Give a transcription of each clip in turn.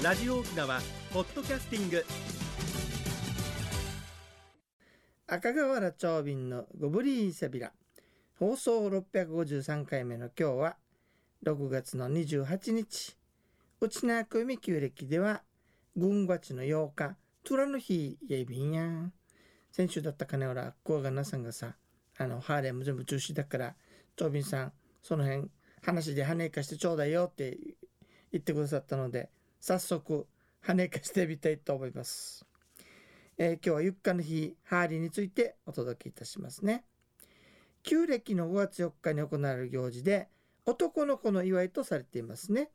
ラジオ沖縄ポッドキャスティング。赤瓦長瓶のゴブリーセビラ。放送653回目の今日は6月の28日。内縄組旧暦では軍月の8日トゥラの日やいびんや。先週だったかねおらこうがなさんがさあのハーレーも全部中止だから長瓶さんその辺話で跳ねかしてちょうだいよって言ってくださったので早速跳ねかしてみたいと思います、えー今日はゆっかの日ハーリーについてお届けいたしますね。旧暦の5月4日に行われる行事で男の子の祝いとされていますね。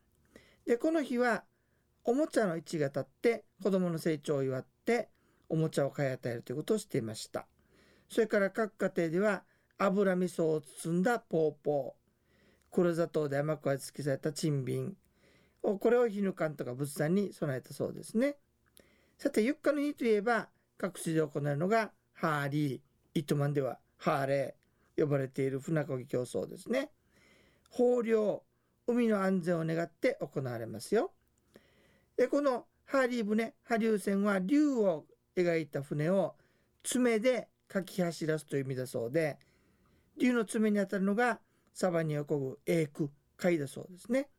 でこの日はおもちゃの位置が立って子供の成長を祝っておもちゃを買い与えるということをしていました。それから各家庭では油味噌を包んだポーポー。黒砂糖で甘く味付けされたチンビン。これを絹缶とか仏壇に備えたそうですね。さてゆっかの日といえば各地で行うのがハーリー。糸満ではハーレー。呼ばれている船漕ぎ競争ですね。豊漁。海の安全を願って行われますよ。でこのハーリー船波竜船は竜を描いた船を爪でかき走らすという意味だそうで竜の爪に当たるのがサバに横ぐ英句貝だそうですね。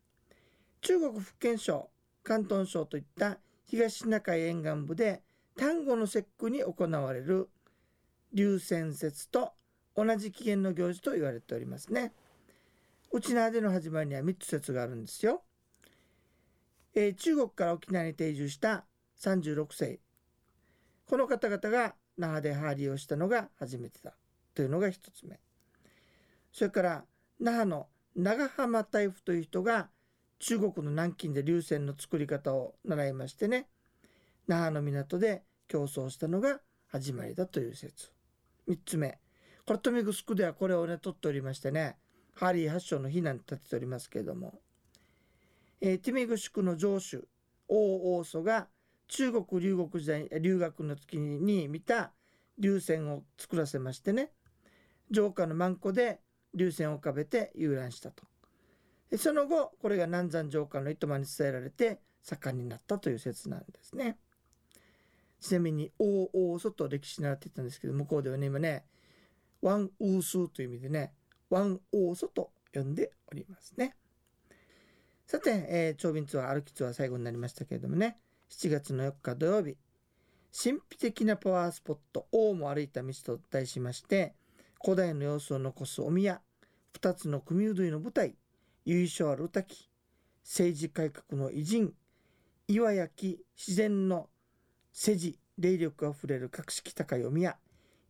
中国福建省広東省といった東シナ海沿岸部で端午の節句に行われる流泉節と同じ起源の行事と言われておりますね。内縄での始まりには3つ説があるんですよ、えー中国から沖縄に定住した36世この方々が那覇でハーリーをしたのが初めてだというのが1つ目。それから那覇の長浜大夫という人が中国の南京で流泉の作り方を習いましてね。那覇の港で競争したのが始まりだという説。3つ目。これ富城ではこれをね取っておりましてね。ハリー発祥の日なんて立てておりますけれども、えー、ティミグ宿の城主王王祖が中国留学時代留学の時に見た流泉を作らせましてね。城下のマンコで流泉を浮かべて遊覧したと。その後これが南山城下の糸満に伝えられて盛んになったという説なんですね。ちなみに王王祖と歴史習っていたんですけど向こうではね今ねワンウースーという意味でねワン王祖と呼んでおりますね。さて、えー、長瓶ツアー歩きツアー最後になりましたけれどもね7月の4日土曜日神秘的なパワースポット王も歩いた道と題しまして古代の様子を残すお宮2つの組うどいの舞台由緒ある歌き政治改革の偉人岩焼き自然の世辞霊力あふれる格式高いお宮。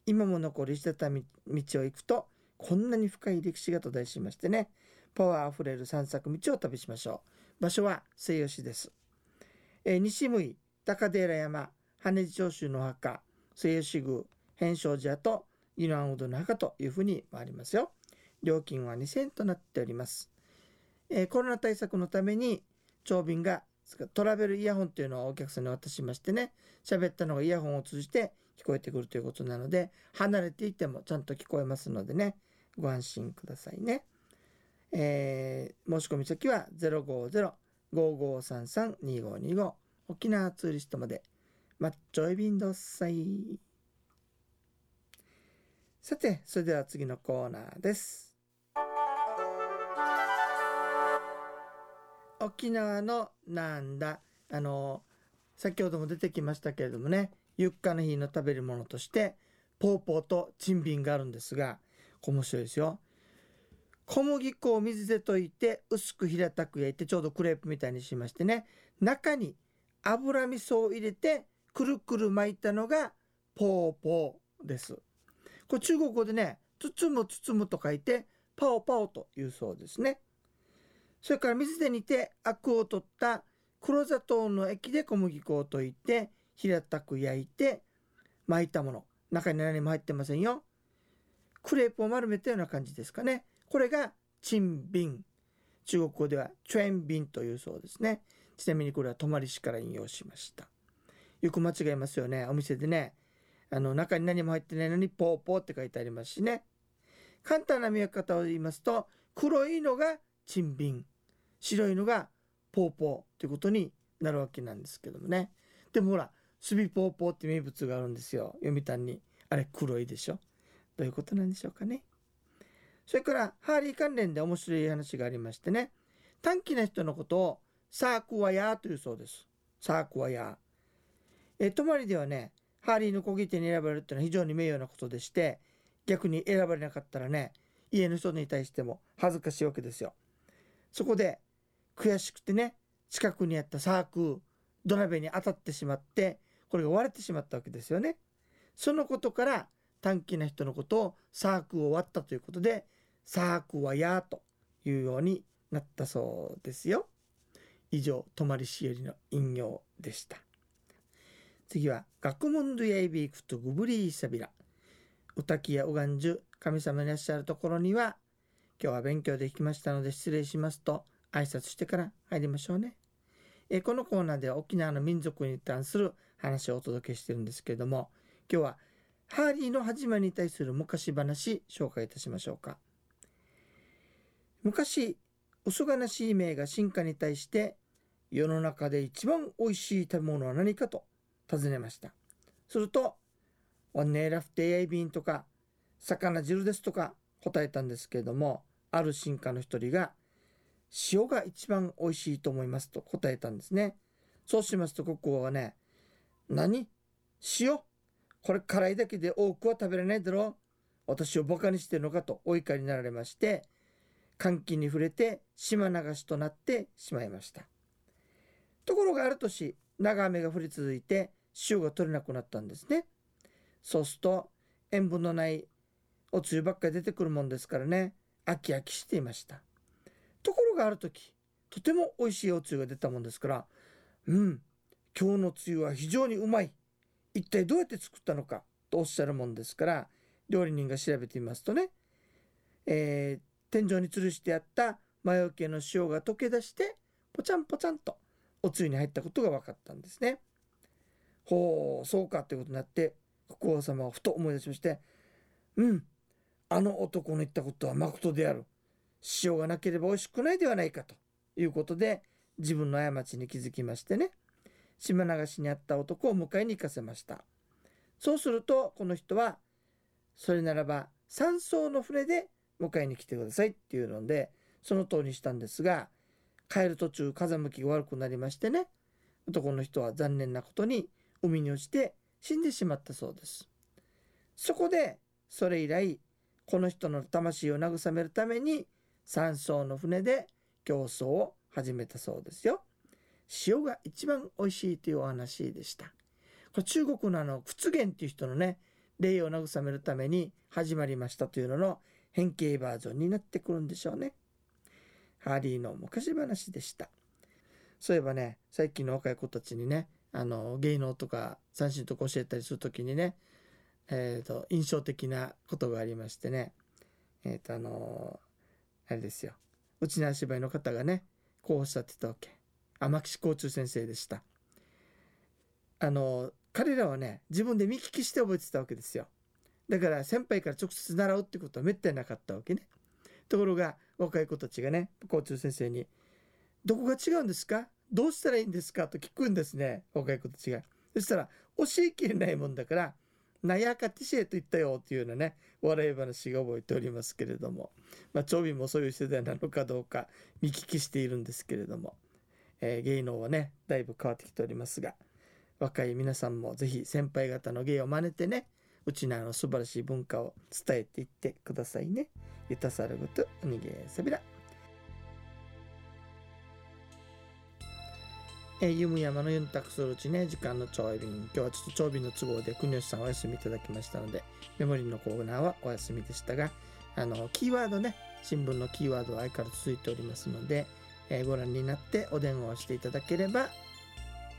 今も残る石畳道を行くとこんなに深い歴史がと題しましてね。パワーあふれる散策道を旅しましょう。場所は西吉です、えー西向高寺山羽地長州の墓西吉宮変正寺と湯のうどの墓というふうに回りますよ。料金は2000円となっております、えーコロナ対策のために長便がトラベルイヤホンというのをお客さんに渡しましてね喋ったのがイヤホンを通じて聞こえてくるということなので離れていてもちゃんと聞こえますのでねご安心くださいね、えー申し込み先は050-5533-2525沖縄ツーリストまで。マッチョイビンドッサイさてそれでは次のコーナーです。沖縄のなんだ？あの先ほども出てきましたけれどもねゆっかの日の食べるものとしてポーポーとチンビンがあるんですが面白いですよ。小麦粉を水で溶いて薄く平たく焼いてちょうどクレープみたいにしましてね中に油味噌を入れてくるくる巻いたのがポーポーです。これ中国語でね包む包むと書いてパオパオというそうですね。それから水で煮てアクを取った黒砂糖の液で小麦粉を溶いて平たく焼いて巻いたもの。中に何も入ってませんよ。クレープを丸めたような感じですかね。これがチンビン。中国語ではチュエンビンというそうですね。ちなみにこれは泊まり市から引用しました。よく間違えますよね。お店でねあの中に何も入ってないのにポーポーって書いてありますしね。簡単な見分け方を言いますと黒いのがチンビン。白いのがポーポーということになるわけなんですけどもね。でもほらスビポーポーって名物があるんですよ。読谷。にあれ黒いでしょ。どういうことなんでしょうかね。それからハーリー関連で面白い話がありましてね。短気な人のことをサークワヤーというそうです。サークワヤー。え泊まりではねハーリーの小切手に選ばれるっていうのは非常に名誉なことでして逆に選ばれなかったらね家の人に対しても恥ずかしいわけですよ。そこで悔しくてね近くにあったサーク土鍋に当たってしまってこれが割れてしまったわけですよね。そのことから短気な人のことをサークを割ったということでサークはやというようになったそうですよ。以上泊まりしおりの引用でした。次は学問ドゥヤイビークとグブリーサビラ。お滝やおがんじゅ神様いらっしゃるところには今日は勉強できましたので失礼しますと挨拶してから入りましょうね。えこのコーナーでは沖縄の民族に関する話をお届けしてるんですけれども今日はハーリーの始まりに対する昔話紹介いたしましょうか。昔、嘘がなしい名が進化に対して世の中で一番おいしい食べ物は何かと尋ねました。すると、ワンネーラフテイアイビンとか、魚汁ですとか答えたんですけれども、ある進化の一人が、塩が一番おいしいと思いますと答えたんですね。そうしますと、ここはね、何？塩？これ辛いだけで多くは食べられないだろう私をバカにしてるのかとお怒りになられまして、歓喜に触れて島流しとなってしまいました。ところがある年、長雨が降り続いて塩が取れなくなったんですね。そうすると塩分のないおつゆばっかり出てくるもんですからね、飽き飽きしていました。がある時、とても美味しいおつゆが出たもんですから、うん、今日のつゆは非常にうまい。一体どうやって作ったのかとおっしゃるもんですから、料理人が調べてみますとね、えー、天井に吊るしてあった魔除けの塩が溶け出して、ぽちゃんぽちゃんとおつゆに入ったことが分かったんですね。ほう、そうかってことになって、国王様はふと思い出しまして、うん、あの男の言ったことは誠である。塩がなければ美味しくないではないかということで、自分の過ちに気づきましてね、島流しにあった男を迎えに行かせました。そうすると、この人は、それならば、山荘の船で迎えに来てくださいっていうので、その通りにしたんですが、帰る途中風向きが悪くなりましてね男の人は残念なことに海に落ちて死んでしまったそうですそこでそれ以来この人の魂を慰めるために山荘の船で競争を始めたそうですよ。塩が一番美味しいというお話でした。これ中国のあの屈原っていう人のね霊を慰めるために始まりましたというのの変形バージョンになってくるんでしょうね。ハーリーの昔話でした。そういえばね、最近の若い子たちにね、あの、芸能とか三振とか教えたりするときにね、えっ、ー、と、印象的なことがありましてね、えっ、ー、と、あのあれですよ。うちの芝居の方がね、こうおっしゃってたわけ。天岸幸中先生でした。あの、彼らはね、自分で見聞きして覚えてたわけですよ。だから先輩から直接習うってことはめったになかったわけね。ところが若い子たちがね交通先生に「どこが違うんですか？どうしたらいいんですか?」と聞くんですね若い子たちが。そしたら教えきれないもんだから「なやかティシェと言ったよ」っていうようなね笑い話が覚えておりますけれどもまあ長瓶もそういう世代なのかどうか見聞きしているんですけれども、えー、芸能はねだいぶ変わってきておりますが若い皆さんも是非先輩方の芸を真似てねうちのあの素晴らしい文化を伝えていってくださいね。ゆたさるぐとおにげさびら。えー、ゆむやまのゆんたくするうちね、時間の長便。今日はちょっと長便の都合で国吉さんお休みいただきましたので、メモリーのコーナーはお休みでしたが、あの、キーワードね、新聞のキーワードは相変わらず続いておりますので、えー、ご覧になってお電話をしていただければ、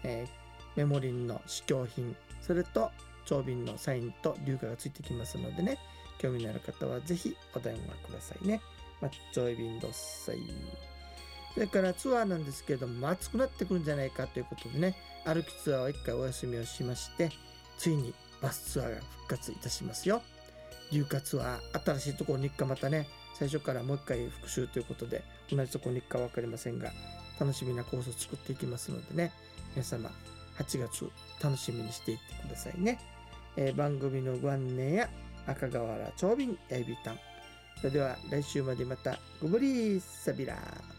えー、メモリンの試供品、それと長便のサインと流化がついてきますのでね、興味のある方はぜひお電話くださいね。まっちょい便どっさい。それからツアーなんですけれども、暑くなってくるんじゃないかということでね、歩きツアーは一回お休みをしまして、ついにバスツアーが復活いたしますよ。流化ツアー、新しいところに行くかまたね、最初からもう一回復習ということで、同じところに行くか分かりませんが、楽しみなコースを作っていきますのでね皆様8月楽しみにしていってくださいね、えー番組のご案内や赤瓦長瓶やいびたんそれでは来週までまたごぶりーさびらー。